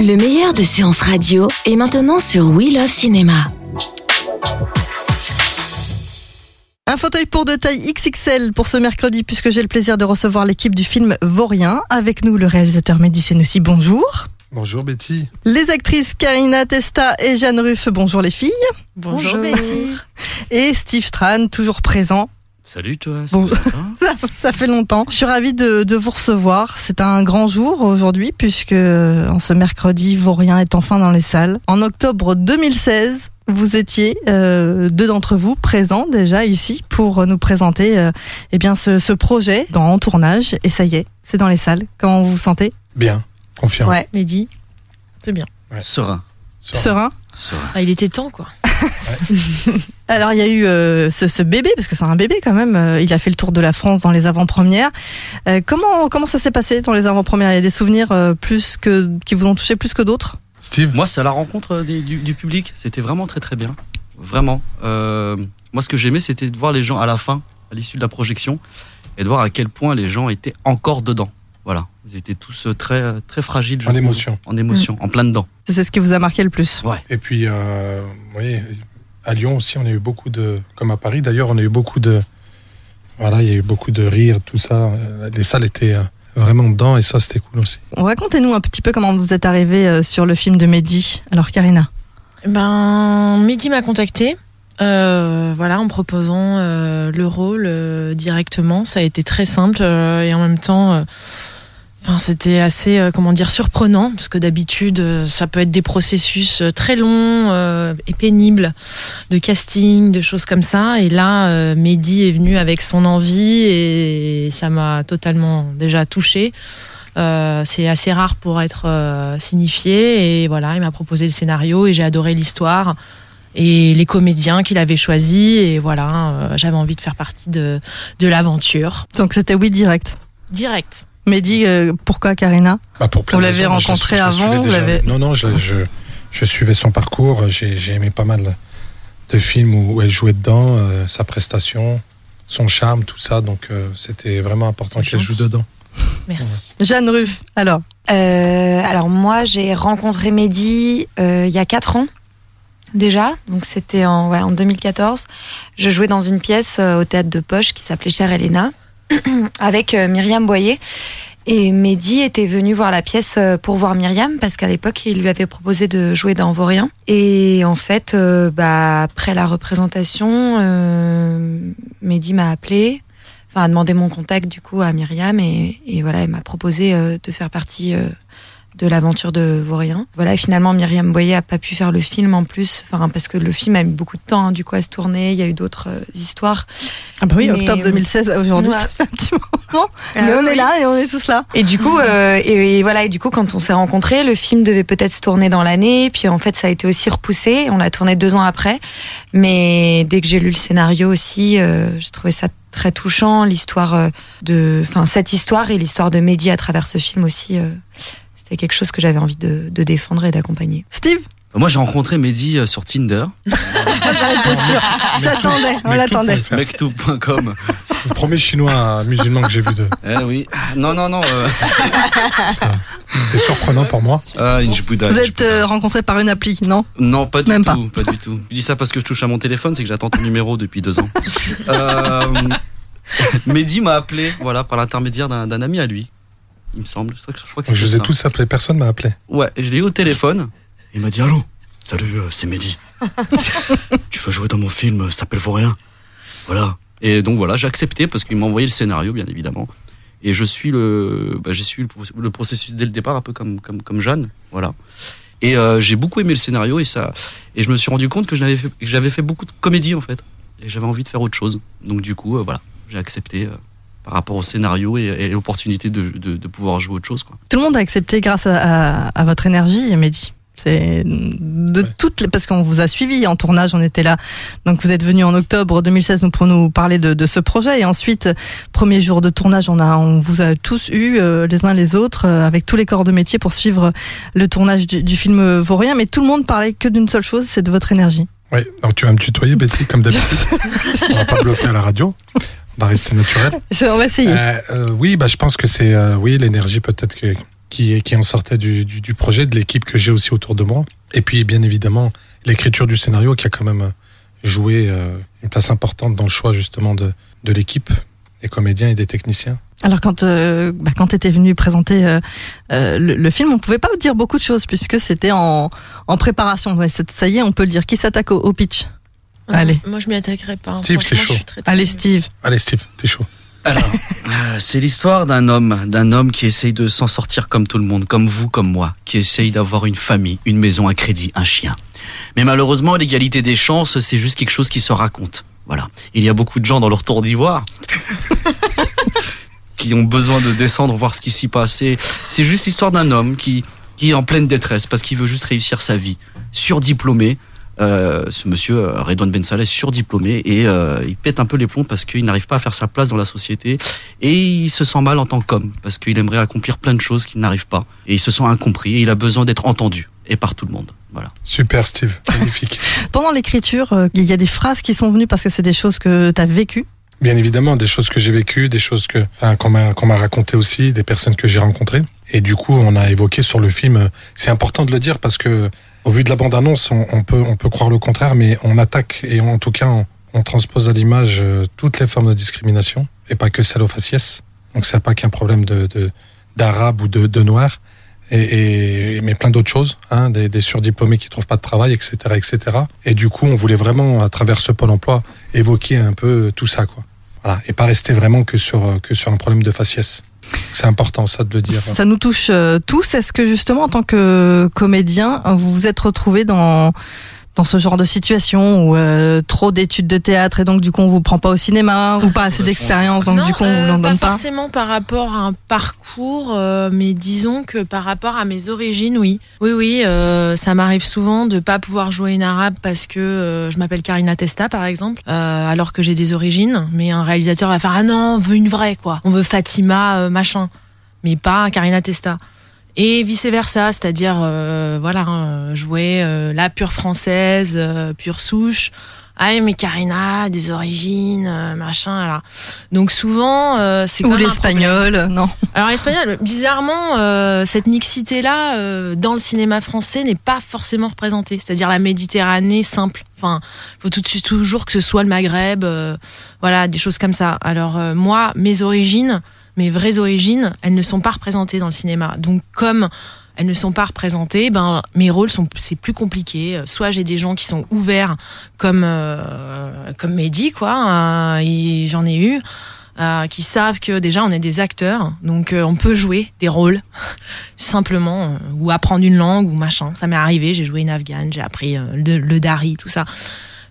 Le meilleur de séances radio est maintenant sur We Love Cinéma. Un fauteuil pour de taille XXL pour ce mercredi puisque j'ai le plaisir de recevoir l'équipe du film Vaurien. Avec nous le réalisateur Mehdi Senoussi, bonjour. Bonjour Betty. Les actrices Karina Testa et Jeanne Ruff, bonjour les filles. Bonjour, Betty. Et Steve Tran, toujours présent. Salut toi, Bon. Ça, fait longtemps. Je suis ravie de, de vous recevoir. C'est un grand jour aujourd'hui puisque en ce mercredi, Vaurien est enfin dans les salles. En octobre 2016, vous étiez euh, deux d'entre vous présents déjà ici pour nous présenter euh, eh bien ce, ce projet dans en tournage et ça y est, c'est dans les salles. Comment vous vous sentez? Bien, confiant. Ouais. Mehdi, c'est bien. Serein. Serein. Serein Serein? Ah, il était temps, quoi. Alors il y a eu euh, ce, ce bébé parce que c'est un bébé quand même. euh, il a fait le tour de la France dans les avant-premières. Euh, comment comment ça s'est passé dans les avant-premières? Il y a des souvenirs euh, plus que qui vous ont touché plus que d'autres? Steve? Moi, c'est à la rencontre des- du, du public. C'était vraiment très très bien. Vraiment. Euh, moi, ce que j'aimais, c'était de voir les gens à la fin, à l'issue de la projection, et de voir à quel point les gens étaient encore dedans. Ils étaient tous euh, très très fragiles. En émotion. En émotion, en plein dedans. C'est ce qui vous a marqué le plus. Ouais. Et puis, euh, vous voyez, à Lyon aussi, on a eu beaucoup de. Comme à Paris d'ailleurs, on a eu beaucoup de. Voilà, il y a eu beaucoup de rires, tout ça. Euh, Les salles étaient euh, vraiment dedans et ça, c'était cool aussi. Racontez-nous un petit peu comment vous êtes arrivé euh, sur le film de Mehdi. Alors Karina. Ben, Mehdi m'a contacté. euh, voilà, en proposant euh, le rôle euh, directement. Ça a été très simple euh, et en même temps, euh, enfin, c'était assez, euh, comment dire, surprenant parce que d'habitude, euh, ça peut être des processus euh, très longs euh, et pénibles de casting, de choses comme ça. Et là, euh, Mehdi est venu avec son envie et ça m'a totalement déjà touchée. Euh, c'est assez rare pour être euh, signifié et voilà, il m'a proposé le scénario et j'ai adoré l'histoire et les comédiens qu'il avait choisis et voilà, j'avais envie de faire partie de, de l'aventure. Donc c'était oui direct. Direct. Mehdi, euh, pourquoi Karina Bah, pour Vous l'avez raisons. Je rencontré je avant, vous déjà. Non, non, je, je, je suivais son parcours. J'ai aimé pas mal de films où elle jouait dedans, euh, sa prestation, son charme, tout ça. Donc, euh, c'était vraiment important qu'elle joue dedans. Merci. Jeanne Ruff. Alors Euh, alors moi, j'ai rencontré Mehdi euh, il y a 4 ans déjà, donc c'était en, ouais, en 2014. Je jouais dans une pièce euh, au théâtre de Poche qui s'appelait Chère Elena avec euh, Myriam Boyer. Et Mehdi était venu voir la pièce euh, pour voir Myriam parce qu'à l'époque, il lui avait proposé de jouer dans Vaurien. Et en fait, euh, bah, après la représentation, euh, Mehdi m'a appelé, enfin a demandé mon contact du coup à Myriam et, voilà, elle m'a proposé de faire partie de l'aventure de Vaurien. Voilà, et finalement Myriam Boyer a pas pu faire le film en plus, enfin parce que le film a mis beaucoup de temps hein, du coup à se tourner. Il y a eu d'autres euh, histoires. ah bah oui, Mais, octobre euh, 2016 à aujourd'hui, ouais. ça fait un petit moment. Ah Mais on est là et on est tous là. Et du coup, euh, et, et voilà, et du coup, quand on s'est rencontrés, le film devait peut-être se tourner dans l'année, puis en fait, ça a été aussi repoussé. On l'a tourné deux ans après, mais dès que j'ai lu le scénario aussi, euh, j'ai trouvé ça très touchant, l'histoire euh, de, enfin cette histoire et l'histoire de Mehdi à travers ce film aussi. Euh, c'était quelque chose que j'avais envie de, de défendre et d'accompagner. Steve Moi, j'ai rencontré Mehdi euh, sur Tinder. J'attendais, on l'attendait. mectou.com. Le premier chinois musulman que j'ai vu de. Eh oui. Non, non, non. euh, C'était surprenant pour moi. ah, une Vous êtes euh, rencontrés par une appli, non? Non, pas du Même tout, pas. du tout. Je dis ça parce que je touche à mon téléphone, c'est que j'attends ton numéro depuis deux ans. Euh, Mehdi m'a appelé, voilà, par l'intermédiaire d'un ami à lui, il me semble. Je crois que je crois que Je c'était vous ai ça. tous appelés, personne m'a appelé. Ouais, je l'ai eu au téléphone. Il m'a dit Allô, salut, euh, c'est Mehdi. tu veux jouer dans mon film, ça s'appelle Vaurien. Voilà. Et donc voilà, j'ai accepté parce qu'il m'a envoyé le scénario, bien évidemment. Et je suis le, bah, j'ai suivi le, pro- le processus dès le départ, un peu comme, comme, comme Jeanne. Voilà. Et euh, j'ai beaucoup aimé le scénario et ça, et je me suis rendu compte que je n'avais fait- que j'avais fait beaucoup de comédie en fait. Et j'avais envie de faire autre chose. Donc du coup, euh, voilà, j'ai accepté euh, par rapport au scénario et, et l'opportunité de, de, de pouvoir jouer autre chose. Quoi. Tout le monde a accepté grâce à, à, à votre énergie, Mehdi. C'est de Ouais. toutes les, parce qu'on vous a suivi en tournage, on était là. Donc vous êtes venu en octobre 2016 nous pour nous parler de, de ce projet et ensuite premier jour de tournage, on a on vous a tous eu euh, les uns les autres euh, avec tous les corps de métier pour suivre le tournage du, du film Vaurien. Mais tout le monde parlait que d'une seule chose, c'est de votre énergie. Oui, donc tu vas me tutoyer, Betty, comme d'habitude. on va pas bluffer à la radio. Va rester naturel. On va essayer. Euh, euh, oui, bah, je pense que c'est euh, oui l'énergie peut-être que, qui, qui en sortait du, du, du projet, de l'équipe que j'ai aussi autour de moi. Et puis bien évidemment l'écriture du scénario qui a quand même joué euh, une place importante dans le choix justement de, de l'équipe, des comédiens et des techniciens. Alors quand euh, bah, quand t'étais venu présenter euh, euh, le, le film, on pouvait pas dire beaucoup de choses puisque c'était en, en préparation. Ouais, ça y est, on peut le dire. Qui s'attaque au, au pitch? Allez. Moi, je m'y attaquerai pas. hein. Steve, c'est chaud. très, très- Allez Steve. Allez Steve, t'es chaud. Alors, euh, c'est l'histoire d'un homme, d'un homme qui essaye de s'en sortir comme tout le monde, comme vous, comme moi, qui essaye d'avoir une famille, une maison, un crédit, un chien. Mais malheureusement, l'égalité des chances, c'est juste quelque chose qui se raconte. Voilà. Il y a beaucoup de gens dans leur tour d'ivoire qui ont besoin de descendre voir ce qui s'y passe. C'est juste l'histoire d'un homme qui, qui est en pleine détresse parce qu'il veut juste réussir sa vie. Surdiplômé. Euh, ce monsieur euh, Redouane Ben Saleh surdiplômé et euh, il pète un peu les plombs parce qu'il n'arrive pas à faire sa place dans la société et il se sent mal en tant qu'homme parce qu'il aimerait accomplir plein de choses qu'il n'arrive pas et il se sent incompris et il a besoin d'être entendu et par tout le monde. Voilà. Super Steve, magnifique. Pendant l'écriture, euh, il y a des phrases qui sont venues parce que c'est des choses que tu as vécues? Bien évidemment, des choses que j'ai vécues, des choses que enfin, qu'on m'a qu'on m'a racontées aussi, des personnes que j'ai rencontrées. Et du coup, on a évoqué sur le film. C'est important de le dire parce que, au vu de la bande-annonce, on, on peut on peut croire le contraire, mais on attaque et en tout cas, on, transpose à l'image euh, toutes les formes de discrimination et pas que celle aux faciès. Donc, c'est pas qu'un problème d'arabe ou de, de noir. Mais plein d'autres choses, hein, des, des surdiplômés qui trouvent pas de travail, etc., etc. Et du coup, on voulait vraiment, à travers ce pôle emploi, évoquer un peu tout ça, quoi. Et pas rester vraiment que sur euh, que sur un problème de faciès. C'est important ça de le dire. Ça nous touche euh, tous. Est-ce que justement, en tant que comédien, vous vous êtes retrouvé dans dans ce genre de situation où euh, trop d'études de théâtre et donc du coup on vous prend pas au cinéma ou pas assez d'expérience donc non, du coup on euh, vous en donne pas pas. forcément par rapport à un parcours, euh, mais disons que par rapport à mes origines, oui. Oui, oui, euh, ça m'arrive souvent de pas pouvoir jouer une arabe parce que euh, je m'appelle Karina Testa, par exemple, euh, alors que j'ai des origines. Mais un réalisateur va faire ah non, on veut une vraie quoi, on veut Fatima euh, machin, mais pas Karina Testa. Et vice versa, c'est-à-dire euh, voilà, hein, jouer euh, la pure française, euh, pure souche. Ah mais Karina, des origines, euh, machin, là. Donc souvent, euh, c'est Ou l'espagnol, non. Alors l'espagnol, bizarrement, euh, cette mixité-là euh, dans le cinéma français n'est pas forcément représentée. C'est-à-dire la Méditerranée simple. Enfin, faut tout de suite toujours que ce soit le Maghreb, euh, voilà, des choses comme ça. Alors euh, moi, mes origines, mes vraies origines, elles ne sont pas représentées dans le cinéma. Donc comme elles ne sont pas représentées, ben mes rôles sont c'est plus compliqué. Soit j'ai des gens qui sont ouverts comme euh, comme Mehdi quoi, hein, et j'en ai eu euh, qui savent que déjà on est des acteurs, donc euh, on peut jouer des rôles simplement euh, ou apprendre une langue ou machin. Ça m'est arrivé, j'ai joué une afghane, j'ai appris euh, le dari, tout ça.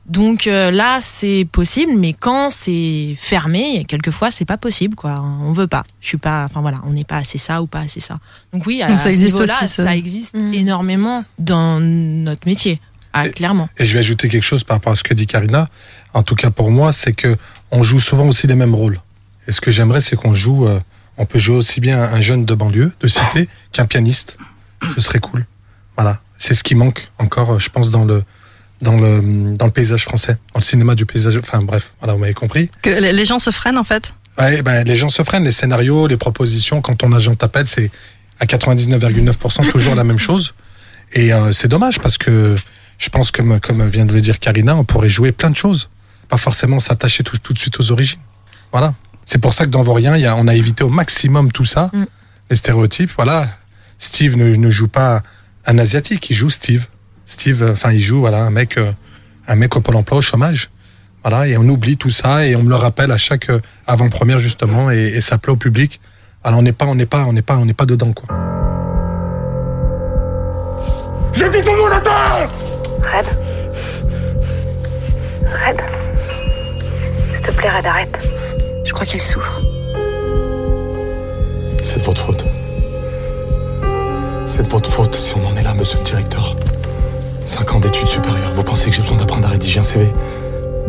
Donc euh, là, c'est possible, mais quand c'est fermé, quelquefois, c'est pas possible, quoi. On veut pas. Je suis pas. Enfin voilà, on n'est pas assez ça ou pas assez ça. Donc oui, à, Donc ça existe aussi, ça. ça existe Mm. énormément dans notre métier. Ah, Et- clairement. Et je vais ajouter quelque chose par rapport à ce que dit Karina. En tout cas pour moi, c'est que on joue souvent aussi les mêmes rôles. Et ce que j'aimerais, c'est qu'on joue. euh, on peut jouer aussi bien un jeune de banlieue, de cité, qu'un pianiste. Ce serait cool. Voilà. C'est ce qui manque encore, je pense, dans le dans le dans le paysage français, dans le cinéma du paysage. Enfin bref, voilà, vous m'avez compris. Que les gens se freinent en fait. Ouais, ben, les gens se freinent, les scénarios, les propositions, quand ton agent t'appelle, c'est à 99,9% toujours la même chose. Et euh, c'est dommage parce que je pense, comme, comme vient de le dire Karina, on pourrait jouer plein de choses. Pas forcément s'attacher tout, tout de suite aux origines. Voilà. C'est pour ça que dans Vaurien, y a, on a évité au maximum tout ça, Mm. les stéréotypes. Voilà. Steve ne, ne joue pas un asiatique, il joue Steve. Steve, euh, enfin, il joue voilà, un mec, euh, un mec au pôle emploi au chômage. Voilà, et on oublie tout ça et on me le rappelle à chaque euh, avant-première justement et, et ça plaît au public. Alors on n'est pas, on n'est pas, on n'est pas, on n'est pas dedans quoi. J'ai dit tout le monde à terre Red Red S'il te plaît, Red, arrête. Je crois qu'il souffre. c'est de votre faute. C'est de votre faute si on en est là, monsieur le directeur. Cinq ans d'études supérieures, vous pensez que j'ai besoin d'apprendre à rédiger un CV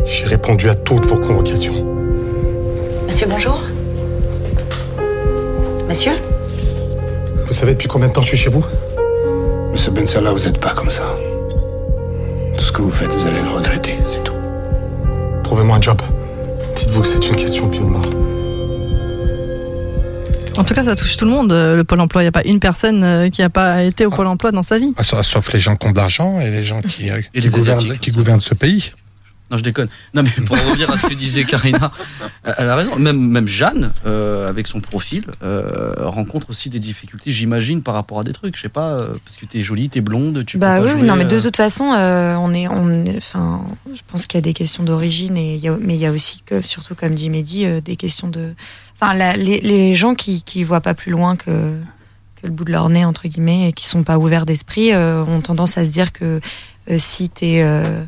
J'ai répondu à toutes vos convocations. Monsieur, bonjour. Monsieur? Vous savez depuis combien de temps je suis chez vous? Monsieur Bensala, vous n'êtes pas comme ça. Tout ce que vous faites, vous allez le regretter, c'est tout. Trouvez-moi un job. Dites-vous que c'est une question de vie ou de mort. En tout cas, ça touche tout le monde, euh, le Pôle emploi. Il n'y a pas une personne euh, qui n'a pas été au Pôle emploi dans sa vie. Ah, sauf- les gens qui ont de l'argent et les gens qui, euh, Et qui les gouvernent, qui ce pays. Non, je déconne. Non, mais pour revenir à ce que disait Karina, elle a raison. Même, même Jeanne, euh, avec son profil, euh, rencontre aussi des difficultés, j'imagine, par rapport à des trucs. Je sais pas, euh, parce que t'es jolie, t'es blonde, tu Bah peux oui, pas oui, jouer, non, mais de toute façon, euh, on est, on est- enfin, je pense qu'il y a des questions d'origine et il y a- mais il y a aussi que, surtout comme dit Mehdi, euh, des questions de, enfin, la- les, les gens qui qui voient pas plus loin que que le bout de leur nez entre guillemets et qui sont pas ouverts d'esprit euh, ont tendance à se dire que euh, si t'es euh,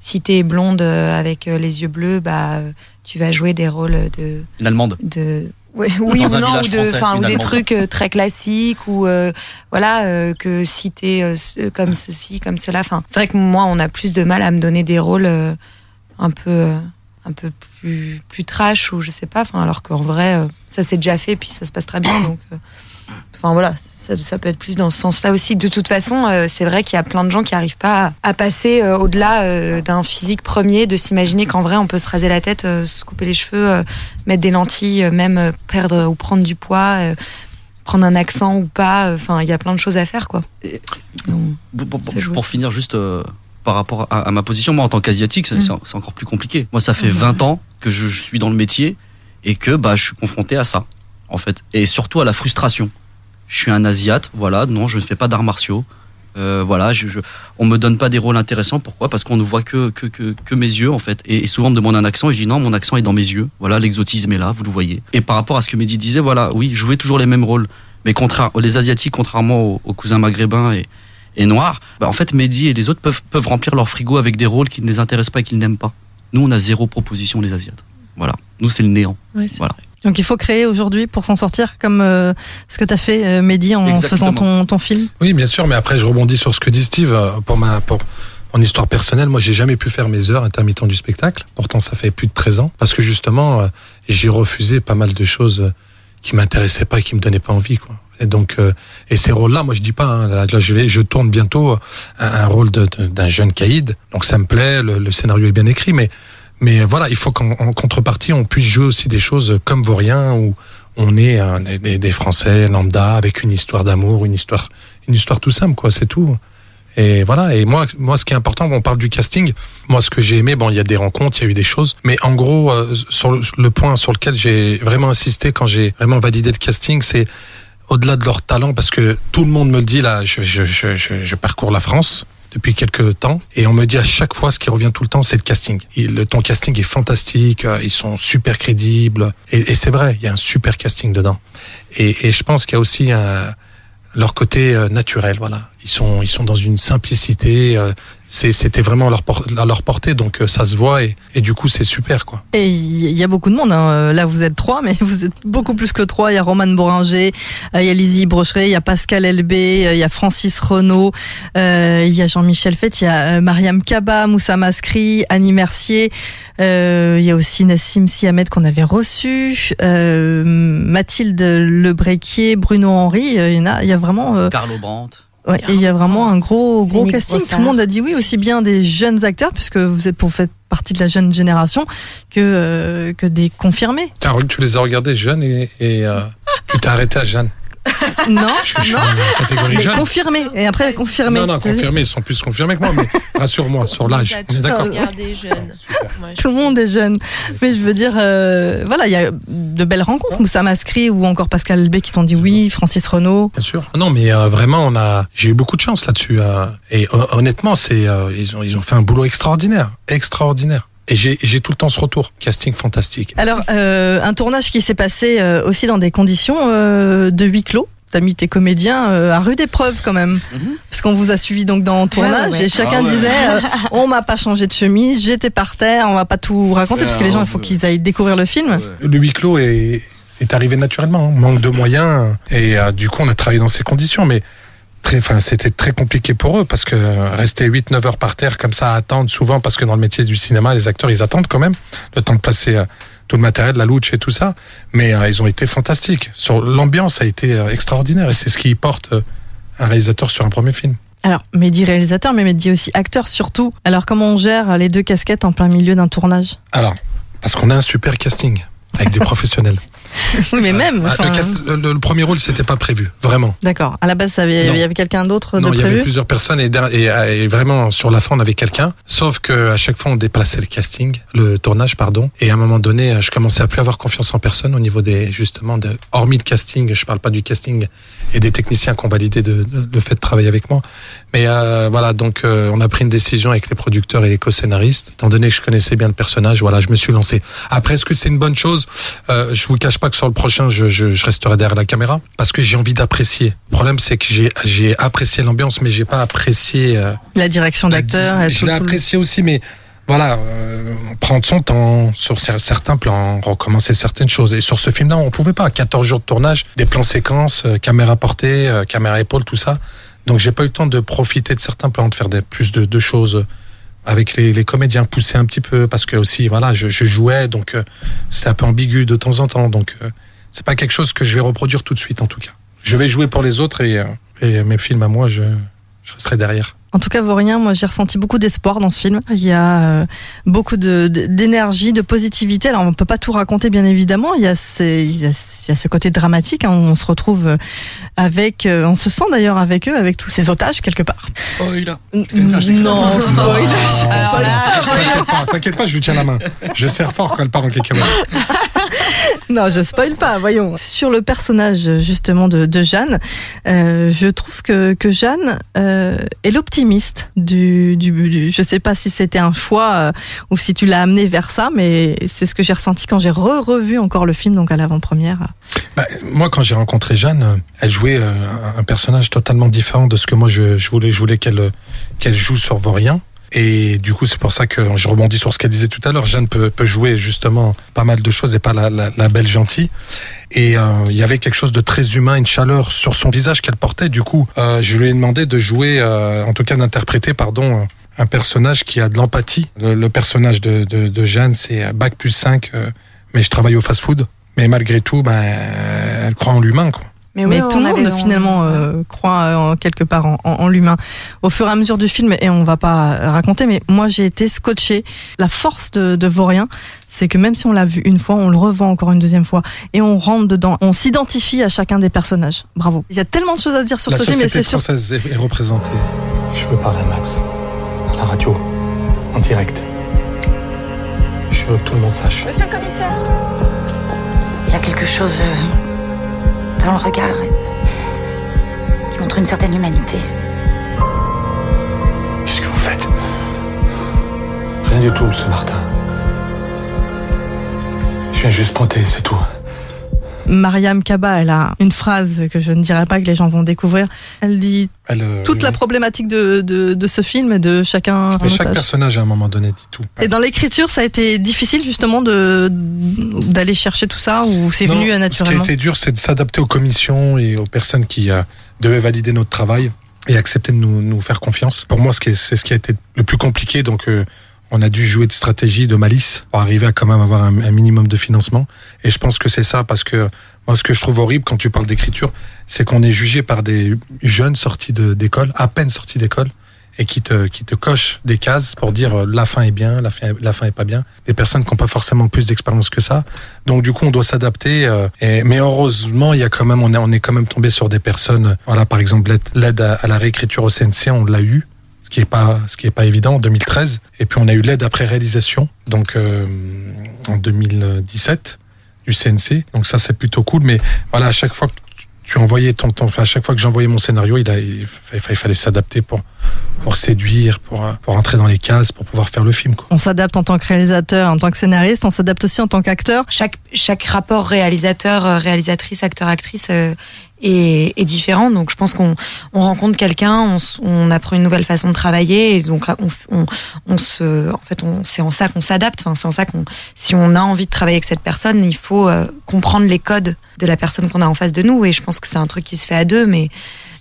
si t'es blonde avec les yeux bleus, bah tu vas jouer des rôles de Une allemande. de ouais, oui ou non ou de français, enfin ou des trucs très classiques ou euh, voilà euh, que si t'es euh, comme ceci comme cela enfin c'est vrai que moi on a plus de mal à me donner des rôles un peu un peu plus plus trash ou je sais pas enfin alors qu'en vrai euh, ça s'est déjà fait puis ça se passe très bien donc euh, enfin voilà ça, ça peut être plus dans ce sens-là aussi. De toute façon euh, c'est vrai qu'il y a plein de gens qui arrivent pas à, à passer euh, au-delà d'un physique premier de s'imaginer qu'en vrai on peut se raser la tête se couper les cheveux mettre des lentilles même perdre ou prendre du poids prendre un accent ou pas enfin il y a plein de choses à faire quoi. Et- Donc, Pour, finir, juste euh, par rapport à, à ma position, moi en tant qu'asiatique, c'est Mm. c'est- encore plus compliqué. Moi, ça fait Mhm. 20 ans que je, je suis dans le métier et que bah, je suis confronté à ça, en fait. Et surtout à la frustration. Je suis un asiate, voilà, non, je ne fais pas d'arts martiaux. Euh, voilà, je, je, on me donne pas des rôles intéressants. Pourquoi? Parce qu'on ne voit que, que, que, que mes yeux, en fait. Et, et souvent, on me demande un accent et je dis non, mon accent est dans mes yeux. Voilà, l'exotisme est là, vous le voyez. Et par rapport à ce que Mehdi disait, voilà, oui, jouer toujours les mêmes rôles. Mais contraire, les Asiatiques, contrairement aux, aux cousins maghrébins et, et noirs, bah, en fait, Mehdi et les autres peuvent, peuvent remplir leur frigo avec des rôles qui ne les intéressent pas et qu'ils n'aiment pas. Nous, on a zéro proposition, les Asiates. Voilà. Nous, c'est le néant. Ouais, c'est Voilà. vrai. Donc il faut créer aujourd'hui pour s'en sortir, comme euh, ce que tu as fait, euh, Mehdi, en Exactement. faisant ton, ton film? Oui, bien sûr, mais après, je rebondis sur ce que dit Steve. euh, Pour ma, pour mon histoire personnelle, moi, j'ai jamais pu faire mes heures intermittent du spectacle. Pourtant, ça fait plus de 13 ans. Parce que justement, euh, j'ai refusé pas mal de choses euh, qui m'intéressaient pas et qui me donnaient pas envie, quoi. Et donc, euh, et ces rôles-là, moi, je dis pas, hein, là, je, vais, je tourne bientôt euh, un, rôle d'un jeune caïd. Donc, ça me plaît, le, le scénario est bien écrit, mais, mais voilà, il faut qu'en en contrepartie, on puisse jouer aussi des choses comme Vaurien, où on est euh, des, des Français lambda avec une histoire d'amour, une histoire, une histoire tout simple, quoi, c'est tout. Et voilà. Et moi, moi, ce qui est important, on parle du casting. Moi, ce que j'ai aimé, bon, il y a des rencontres, il y a eu des choses, mais en gros, euh, sur le, le point sur lequel j'ai vraiment insisté quand j'ai vraiment validé le casting, c'est au-delà de leur talent, parce que tout le monde me le dit là. Je, je, je, je, parcours la France depuis quelques temps et on me dit à chaque fois ce qui revient tout le temps c'est le casting. Le, ton casting est fantastique, euh, ils sont super crédibles et, c'est vrai, il y a un super casting dedans. Et, et je pense qu'il y a aussi un, leur côté euh, naturel, voilà. Ils sont, ils sont dans une simplicité. euh, c'est- C'était vraiment à leur, à leur portée, donc euh, ça se voit et, et du coup c'est super, quoi. Et il y a beaucoup de monde. hein. Euh, Là, vous êtes trois, mais vous êtes beaucoup plus que trois. Il y a Roman Boringer, il y a Lizzie Brocheret, il y a Pascal Elbé, il y a Francis Renaud, euh, il y a Jean-Michel Fett, il y a euh, Mariam Kaba, Moussa Maskri, Annie Mercier. euh, il y a aussi Nassim Siamed qu'on avait reçu, euh, Mathilde Lebrequier, Bruno Henry. Il y en a, il y a vraiment. euh, Carlo Brandt. Ouais, et il y a vraiment un gros, gros Phoenix casting. Brossard. Tout le monde a dit oui, aussi bien des jeunes acteurs, puisque vous êtes pour faites partie de la jeune génération, que, euh, que des confirmés. Tu les as regardés jeunes et, et euh, tu t'es arrêté à Jeanne. Non, Je, suis non, catégorie mais jeune. confirmés. Et après, confirmés. Non, non, confirmés, ils sont plus confirmés que moi, mais rassure-moi sur l'âge. On est d'accord Tout le monde est jeune. Mais je veux dire, euh, voilà, il y a de belles rencontres. Moussa Maskri ou encore Pascal Elbé qui t'ont dit oui, Francis Renaud. Bien sûr. Non, mais euh, vraiment, on a, j'ai eu beaucoup de chance là-dessus. euh, et hon- honnêtement, c'est, euh, ils ont, ils ont fait un boulot extraordinaire, extraordinaire. Et j'ai, j'ai tout le temps ce retour. Casting fantastique. Alors, euh, un tournage qui s'est passé euh, aussi dans des conditions euh, de huis clos. T'as mis tes comédiens euh, à rude épreuve quand même, parce qu'on vous a suivi donc dans le tournage ouais, ouais. et chacun Ah ouais. disait euh, on m'a pas changé de chemise, j'étais par terre, on va pas tout raconter parce que les gens il faut qu'ils aillent découvrir le film. Le huis clos est, est arrivé naturellement. hein. Manque de moyens. Et euh, du coup, on a travaillé dans ces conditions. Mais très, enfin, c'était très compliqué pour eux parce que rester 8-9 heures par terre comme ça à attendre souvent parce que dans le métier du cinéma, les acteurs, ils attendent quand même le temps de euh, tout le matériel, la louche et tout ça. Mais euh, ils ont été fantastiques. Sur l'ambiance a été euh, extraordinaire et c'est ce qui porte euh, un réalisateur sur un premier film. Alors, Mehdi réalisateur, mais Mehdi aussi acteur surtout. Alors, comment on gère les deux casquettes en plein milieu d'un tournage? Alors, parce qu'on a un super casting avec des professionnels. Oui, mais même. Ah, enfin, le, cast- le- le- le premier rôle, c'était pas prévu, vraiment. D'accord. À la base, il y avait quelqu'un d'autre de Non, il y avait prévu plusieurs personnes et, der- et, et vraiment sur la fin on avait quelqu'un. Sauf que à chaque fois on déplaçait le casting, le tournage pardon. Et à un moment donné, je commençais à plus avoir confiance en personne au niveau des justement de hormis le casting. Je parle pas du casting et des techniciens qui ont validé de, de- le fait de travailler avec moi. Mais euh, voilà donc euh, on a pris une décision avec les producteurs et les co-scénaristes. Étant donné que je connaissais bien le personnage, voilà je me suis lancé. Après est-ce que c'est une bonne chose? Euh, Je vous cache pas que sur le prochain je, je, je resterai derrière la caméra parce que j'ai envie d'apprécier. Le problème c'est que j'ai apprécié l'ambiance mais j'ai pas apprécié euh, La direction d'acteur. Je l'ai apprécié aussi mais voilà, euh, prendre son temps sur cer- certains plans, recommencer certaines choses. Et sur ce film-là, on pouvait pas. 14 jours de tournage, des plans séquences, euh, caméra portée, euh, caméra épaule, tout ça. Donc j'ai pas eu le temps de profiter de certains plans, de faire des, plus de, de choses avec les, comédiens, pousser un petit peu parce que aussi voilà, je, jouais, donc c'est un peu ambigu de temps en temps. Donc c'est pas quelque chose que je vais reproduire tout de suite en tout cas. Je vais jouer pour les autres et, et mes films à moi, je, je resterai derrière. En tout cas, Vaurien, moi j'ai ressenti beaucoup d'espoir dans ce film. Il y a euh, beaucoup de- d'énergie, de, positivité. Alors on peut pas tout raconter, bien évidemment. Il y a, ces- il y a, il y a ce côté dramatique hein, où on se retrouve euh, avec, euh, on se sent d'ailleurs avec eux, avec tous ces otages quelque part. Spoil. N- Non, spoil. Pas, t'inquiète pas, je lui tiens la main. Je serre fort quand elle part en cacahuète. Non, je spoil pas, voyons. Sur le personnage justement de, Jeanne, euh, je trouve que, que Jeanne euh, est l'optimiste du, du, du- Je sais pas si c'était un choix euh, ou si tu l'as amené vers ça, mais c'est ce que j'ai ressenti quand j'ai re-revu encore le film, donc à l'avant-première. Bah, moi, quand j'ai rencontré Jeanne, elle jouait un- personnage totalement différent de ce que moi je, je voulais. Je voulais qu'elle qu'elle joue sur Vaurien. Et du coup, c'est pour ça que je rebondis sur ce qu'elle disait tout à l'heure. Jeanne peut, peut jouer justement pas mal de choses et pas la, la, la belle gentille. Et euh, il y avait quelque chose de très humain, une chaleur sur son visage qu'elle portait. Du coup, euh, je lui ai demandé de jouer, euh, en tout cas d'interpréter, pardon, euh, un personnage qui a de l'empathie. Le, le personnage de, de, de Jeanne, c'est Bac plus 5, euh, mais je travaille au fast-food. Mais malgré tout, ben, elle croit en l'humain, quoi. Mais, Mais oui, tout le monde avait- on- finalement euh, croit euh, en- quelque part en, en- en l'humain. Au fur et à mesure du film, et on va pas raconter, mais moi j'ai été scotché. La force de, de Vaurien, c'est que même si on l'a vu une fois, on le revoit encore une deuxième fois et on rentre dedans. On s'identifie à chacun des personnages. Bravo. Il y a tellement de choses à dire sur La ce film, et c'est sûr. française est, est représentée. Je veux parler à Max, à la radio, en direct. Je veux que tout le monde sache. Monsieur le commissaire Il a quelque chose euh, dans le regard qui montre une certaine humanité. Qu'est-ce que vous faites? Rien du tout, monsieur Martin. Je viens juste pointer, c'est tout. Mariam Kaba, elle a une phrase que je ne dirais pas que les gens vont découvrir. Elle dit Elle, euh, toute oui, la oui. problématique de, de, de ce film et de chacun. Mais chaque otage. personnage, à un moment donné, dit tout. Et dans l'écriture, ça a été difficile justement de d'aller chercher tout ça ou c'est venu euh, Ce qui a naturellement? été dur, c'est de s'adapter aux commissions et aux personnes qui euh, devaient valider notre travail et accepter de nous, nous faire confiance. Pour moi, c'est ce qui a été le plus compliqué. Donc, euh, on a dû jouer de stratégie, de malice pour arriver à quand même avoir un, minimum de financement. Et je pense que c'est ça parce que moi, ce que je trouve horrible quand tu parles d'écriture, c'est qu'on est jugé par des jeunes sortis d'école, à peine sortis d'école, et qui te, qui te cochent des cases pour dire euh, la fin est bien, la fin, la fin est pas bien. Des personnes qui n'ont pas forcément plus d'expérience que ça. Donc du coup, on doit s'adapter. euh, mais heureusement, il y a quand même, on est, on est quand même tombé sur des personnes. Voilà, par exemple, l'aide- à, à la réécriture au CNC, on l'a eu, qui est pas, ce qui est pas évident en 2013. Et puis on a eu l'aide après réalisation, donc euh, en 2017 du CNC. Donc ça, c'est plutôt cool. Mais voilà, à chaque fois que tu- envoyais ton, ton enfin, à chaque fois que j'envoyais mon scénario, il, a, il, fa- il fallait s'adapter pour, pour séduire, pour, pour entrer dans les cases, pour pouvoir faire le film. Quoi. On s'adapte en tant que réalisateur, en tant que scénariste, on s'adapte aussi en tant qu'acteur. Chaque, chaque rapport réalisateur, euh, réalisatrice, acteur, actrice euh, est, est différent. Donc je pense qu'on on rencontre quelqu'un, on, on apprend une nouvelle façon de travailler et donc on, on, se, en fait, on, c'est en ça qu'on s'adapte. Enfin, c'est en ça qu'on, si on a envie de travailler avec cette personne, il faut euh, comprendre les codes de la personne qu'on a en face de nous. Et je pense que c'est un truc qui se fait à deux, mais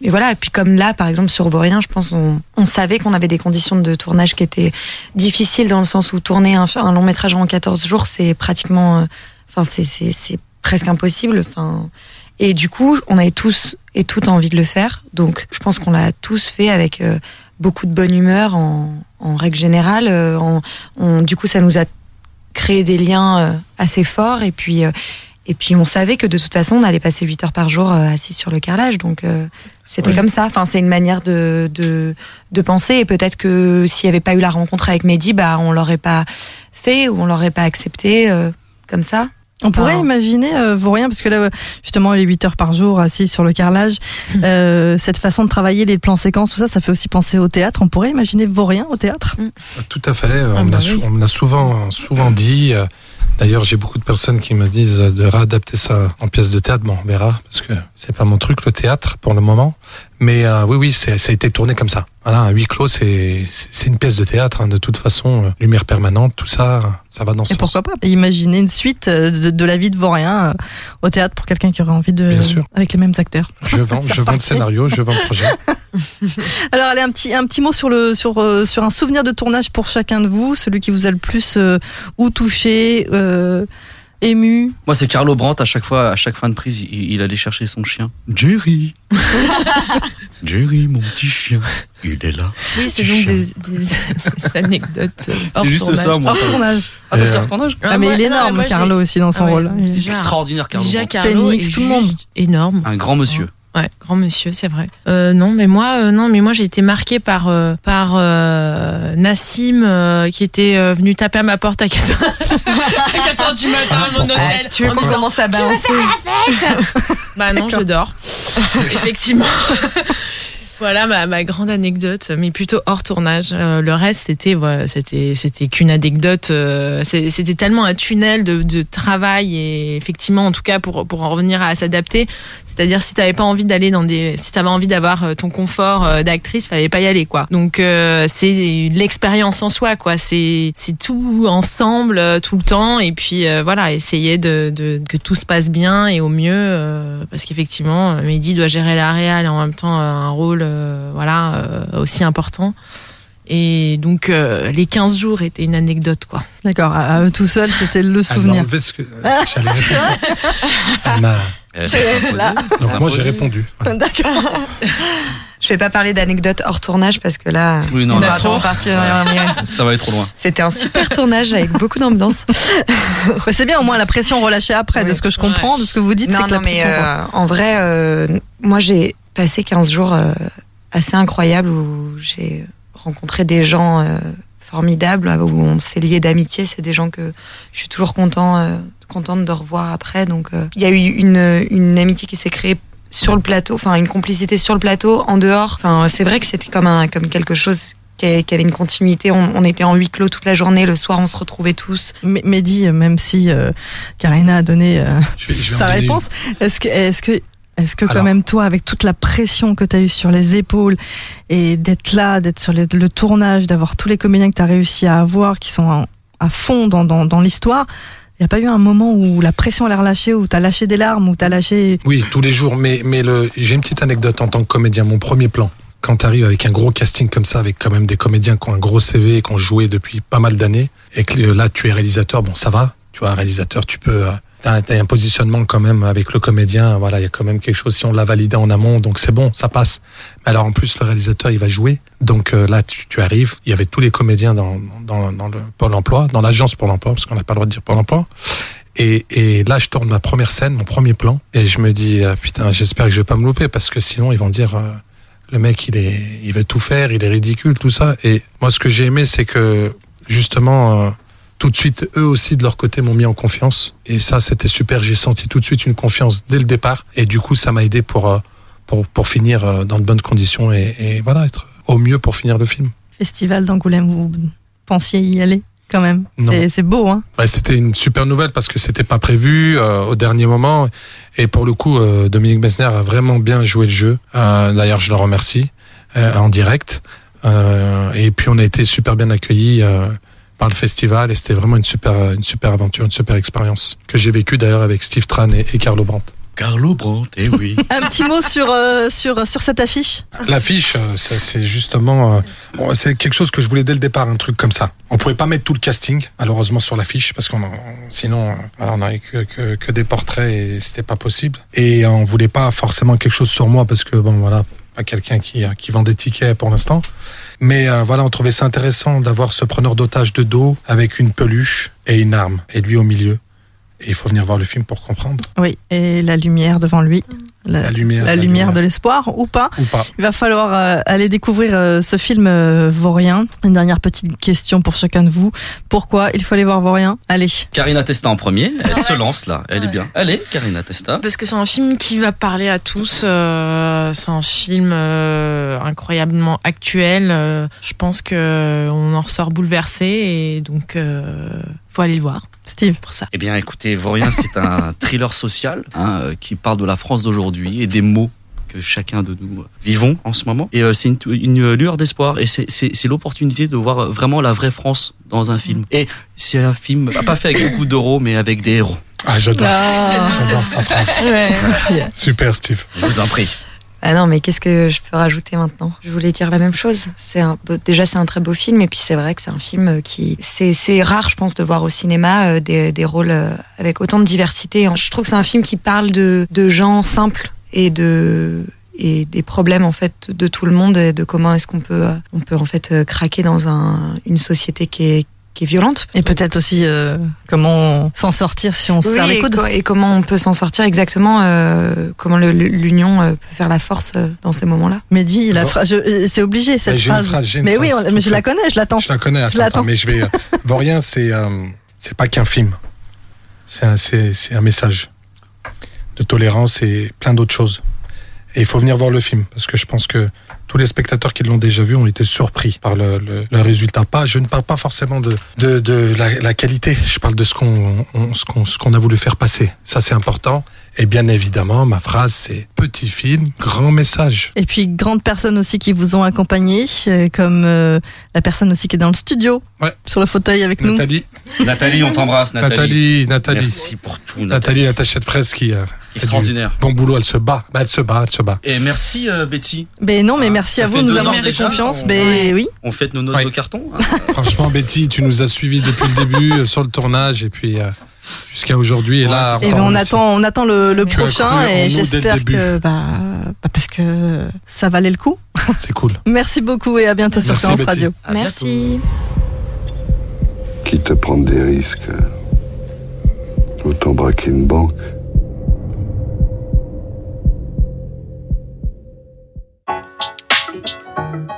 mais voilà, et puis comme là, par exemple, sur Vaurien, je pense on, on savait qu'on avait des conditions de tournage qui étaient difficiles dans le sens où tourner un, un long métrage en 14 jours, c'est pratiquement, euh, enfin, c'est, c'est, c'est presque impossible. Enfin, et du coup, on avait tous et toutes envie de le faire. Donc, je pense qu'on l'a tous fait avec euh, beaucoup de bonne humeur en, en règle générale. Euh, en- on, du coup, ça nous a créé des liens euh, assez forts. Et puis, euh, et puis, on savait que de toute façon, on allait passer 8 heures par jour euh, assis sur le carrelage. Donc, euh, c'était Oui. comme ça. Enfin, c'est une manière de, de, de penser. Et peut-être que s'il n'y avait pas eu la rencontre avec Mehdi, bah, on l'aurait pas fait ou on l'aurait pas accepté euh, comme ça. On pourrait imaginer euh, Vaurien, parce que là, justement, les 8 heures par jour assis sur le carrelage, euh, cette façon de travailler, les plans séquences, tout ça, ça fait aussi penser au théâtre. On pourrait imaginer Vaurien au théâtre? Tout à fait. euh, Ah on, me bah oui. on l'a souvent, souvent dit. euh, D'ailleurs, j'ai beaucoup de personnes qui me disent euh, de réadapter ça en pièce de théâtre. Bon, on verra, parce que c'est pas mon truc, le théâtre, pour le moment. Mais euh, oui, oui, ça a été tourné comme ça. Voilà, un huis clos, c'est une pièce de théâtre. hein, de toute façon, euh, lumière permanente, tout ça, ça va dans ce Et sens. pourquoi pas imaginer une suite euh, de, de la vie de Vaurien euh, au théâtre pour quelqu'un qui aurait envie de. Bien sûr. Avec les mêmes acteurs. Je vends, je vends le scénario, je vends le projet. Alors, allez, un petit, un petit mot sur, le, sur, sur un souvenir de tournage pour chacun de vous, celui qui vous a le plus ou touché, ému. Moi, c'est Carlo Brandt, à chaque fois, à chaque fin de prise, il, il allait chercher son chien. Jerry Jerry, mon petit chien, il est là. Oui, c'est donc des, des- des anecdotes. hors C'est juste tournage. ça, moi. Hors tournage. Ah, c'est euh, hors tournage Ah, mais moi- il est non, énorme, moi, Carlo, aussi, dans son Ah ouais, rôle. Déjà- Extraordinaire, Carlo Déjà. Carlo Phoenix, est tout le monde. énorme. Un grand monsieur. Ouais, grand monsieur, c'est vrai. Euh, non, mais moi, euh, non, mais moi, j'ai été marquée par euh, par euh, Nassim euh, qui était euh, venu taper à ma porte à 4 heures du matin à mon hôtel. Ah, si tu veux qu'on commence à balancer. Bah non, je dors. Effectivement. Voilà ma, ma grande anecdote, mais plutôt hors tournage. Euh, le reste, c'était c'était c'était qu'une anecdote. euh, c'était tellement un tunnel de, travail et effectivement, en tout cas pour pour en revenir à s'adapter. C'est-à-dire si t'avais pas envie d'aller dans des, si t'avais envie d'avoir euh, ton confort d'actrice, fallait pas y aller quoi. Donc c'est l'expérience en soi quoi. C'est c'est tout ensemble tout le temps et puis voilà essayer de, que tout se passe bien et au mieux parce qu'effectivement Mehdi doit gérer la réal et en même temps un rôle euh, voilà euh, aussi important. Et donc euh, les 15 jours étaient une anecdote quoi. D'accord, à eux tout seul, c'était le souvenir. ce que j'allais Euh, moi, j'ai répondu. D'accord. Je vais pas parler d'anecdotes hors tournage parce que là, Oui, non, on là, va trop. Ça va aller trop loin. C'était un super tournage avec beaucoup d'ambiance. C'est bien, au moins la pression relâchée après, de ce que je comprends, de ce que vous dites, c'est non, que la mais pression. euh, en vrai, euh, moi j'ai passé 15 jours euh, assez incroyables où j'ai rencontré des gens euh, formidables, où on s'est liés d'amitié. C'est des gens que je suis toujours content, euh, contente de revoir après. Donc euh, il y a eu une, une amitié qui s'est créée sur le plateau, enfin une complicité sur le plateau, en dehors. Enfin, c'est vrai que c'était comme, un, comme quelque chose qui avait une continuité. On, on était en huis clos toute la journée. Le soir, on se retrouvait tous. Mais Mehdi, même si euh, Karina a donné euh, Je vais, je vais en ta réponse, est-ce que, est-ce que, est-ce que quand Alors. même toi, avec toute la pression que tu as eue sur les épaules et d'être là, d'être sur les- le tournage, d'avoir tous les comédiens que tu as réussi à avoir, qui sont en- à fond dans, dans, dans l'histoire, il n'y a pas eu un moment où la pression elle a relâché, où tu as lâché des larmes, où tu as lâché... Oui, tous les jours. Mais, mais le, j'ai une petite anecdote en tant que comédien. Mon premier plan, quand tu arrives avec un gros casting comme ça, avec quand même des comédiens qui ont un gros CV, qui ont joué depuis pas mal d'années, et que euh, là, tu es réalisateur, bon, ça va. Tu vois, réalisateur, tu peux. T'as as un positionnement quand même avec le comédien. Voilà, il y a quand même quelque chose. Si on l'a validé en amont, donc c'est bon, ça passe. Mais alors en plus, le réalisateur, il va jouer. Donc euh, là, tu, tu arrives. Il y avait tous les comédiens dans, dans, dans le Pôle Emploi, dans l'agence Pôle Emploi, parce qu'on n'a pas le droit de dire Pôle Emploi. Et, et là, je tourne ma première scène, mon premier plan, et je me dis ah, putain, j'espère que je vais pas me louper parce que sinon ils vont dire euh, le mec il est, il veut tout faire, il est ridicule, tout ça. Et moi, ce que j'ai aimé, c'est que justement, euh, tout de suite, eux aussi de leur côté m'ont mis en confiance. Et ça, c'était super. J'ai senti tout de suite une confiance dès le départ, et du coup, ça m'a aidé pour euh, pour pour finir euh, dans de bonnes conditions et, et voilà être au mieux pour finir le film. Festival d'Angoulême, vous pensiez y aller quand même? C'est- beau, hein? Ouais, c'était une super nouvelle parce que c'était pas prévu euh, au dernier moment. Et pour le coup, euh, Dominique Messner a vraiment bien joué le jeu. Euh, D'ailleurs, je le remercie en direct. Et puis, on a été super bien accueillis par le festival et c'était vraiment une super, une super aventure, une super expérience que j'ai vécue d'ailleurs avec Steve Tran et, et Carlo Brandt. Carlo Brandt, eh oui. Un petit mot sur, euh, sur, sur cette affiche? L'affiche, euh, ça, c'est justement, euh, bon, c'est quelque chose que je voulais dès le départ, un truc comme ça. On pouvait pas mettre tout le casting, malheureusement, sur l'affiche, parce qu'on, sinon, euh, on n'avait que, que, que des portraits et c'était pas possible. Et on voulait pas forcément quelque chose sur moi, parce que bon, voilà, pas quelqu'un qui, qui vend des tickets pour l'instant. Mais euh, voilà, on trouvait ça intéressant d'avoir ce preneur d'otage de dos avec une peluche et une arme, et lui au milieu. Et il faut venir voir le film pour comprendre. Oui, et la lumière devant lui. La, La lumière, la la lumière lumière. de l'espoir ou pas. Ou pas. Il va falloir euh, aller découvrir euh, ce film euh, Vaurien. Une dernière petite question pour chacun de vous. Pourquoi il faut aller voir Vaurien? Allez. Karina Testa en premier, elle Ah, se lance là, elle est bien. Allez, Karina Testa. Parce que c'est un film qui va parler à tous. euh, c'est un film euh, incroyablement actuel. euh, je pense que on en ressort bouleversé et donc euh, faut aller le voir. Steve. Pour ça. Eh bien, écoutez, Vaurien, c'est un thriller social hein, qui parle de la France d'aujourd'hui et des mots que chacun de nous euh, vivons en ce moment. Et euh, c'est une, une lueur d'espoir et c'est- l'opportunité de voir euh, vraiment la vraie France dans un film. Et c'est un film pas fait avec beaucoup d'euros, mais avec des héros. Ah, j'adore. Ah. J'adore sa phrase. Super, Steve. Je vous en prie. Ah non, mais qu'est-ce que je peux rajouter maintenant? Je voulais dire la même chose. C'est un, déjà c'est un très beau film et puis c'est vrai que c'est un film euh, qui c'est c'est rare, je pense, de voir au cinéma euh, des, des rôles euh, avec autant de diversité. Je trouve que c'est un film qui parle de de gens simples et de et des problèmes en fait de tout le monde et de comment est-ce qu'on peut on peut en fait craquer dans un une société qui est qui est violente. Et peut-être aussi euh, comment s'en sortir si on se serre Oui, les et, coudes. co- et comment on peut s'en sortir exactement, euh, comment l'union euh, peut faire la force euh, dans ces moments-là. La je- euh, c'est obligé cette Mais j'ai une phrase. phrase, mais oui, phrase on- mais je la connais, je l'attends. Je la connais, Je attends, l'attends. attends, mais je vais. Vaurien, c'est euh, c'est pas qu'un film. C'est un, c'est- c'est un message de tolérance et plein d'autres choses. Et il faut venir voir le film parce que je pense que tous les spectateurs qui l'ont déjà vu ont été surpris par le, le- le résultat. Pas, je ne parle pas forcément de, de, de la, la qualité. Je parle de ce qu'on on- ce qu'on ce qu'on a voulu faire passer. Ça, c'est important. Et bien évidemment, ma phrase, c'est petit film, grand message. Et puis, grandes personnes aussi qui vous ont accompagné, euh, comme euh, la personne aussi qui est dans le studio, Ouais. sur le fauteuil avec nous. Nathalie, Nathalie, on t'embrasse, Nathalie. Nathalie, Nathalie. Merci pour tout, Nathalie. Nathalie, attachée de presse qui euh, Extraordinaire. Bon boulot, elle se bat. Bah, elle se bat, elle se bat. Et merci euh, Betty. Ben non, mais Ah, merci à vous de nous avoir fait confiance. Ben oui. On fête nos noces Ouais. de carton. hein. Franchement, Betty, tu nous as suivis depuis le début euh, sur le tournage et puis euh, jusqu'à aujourd'hui. Et Ouais, là, Et ben, on remercie. attend, on attend le, prochain et j'espère que bah, bah, parce que ça valait le coup. C'est cool. Merci beaucoup et à bientôt sur Séance Betty. Radio. À Merci. Quitte à prendre des risques, autant braquer une banque.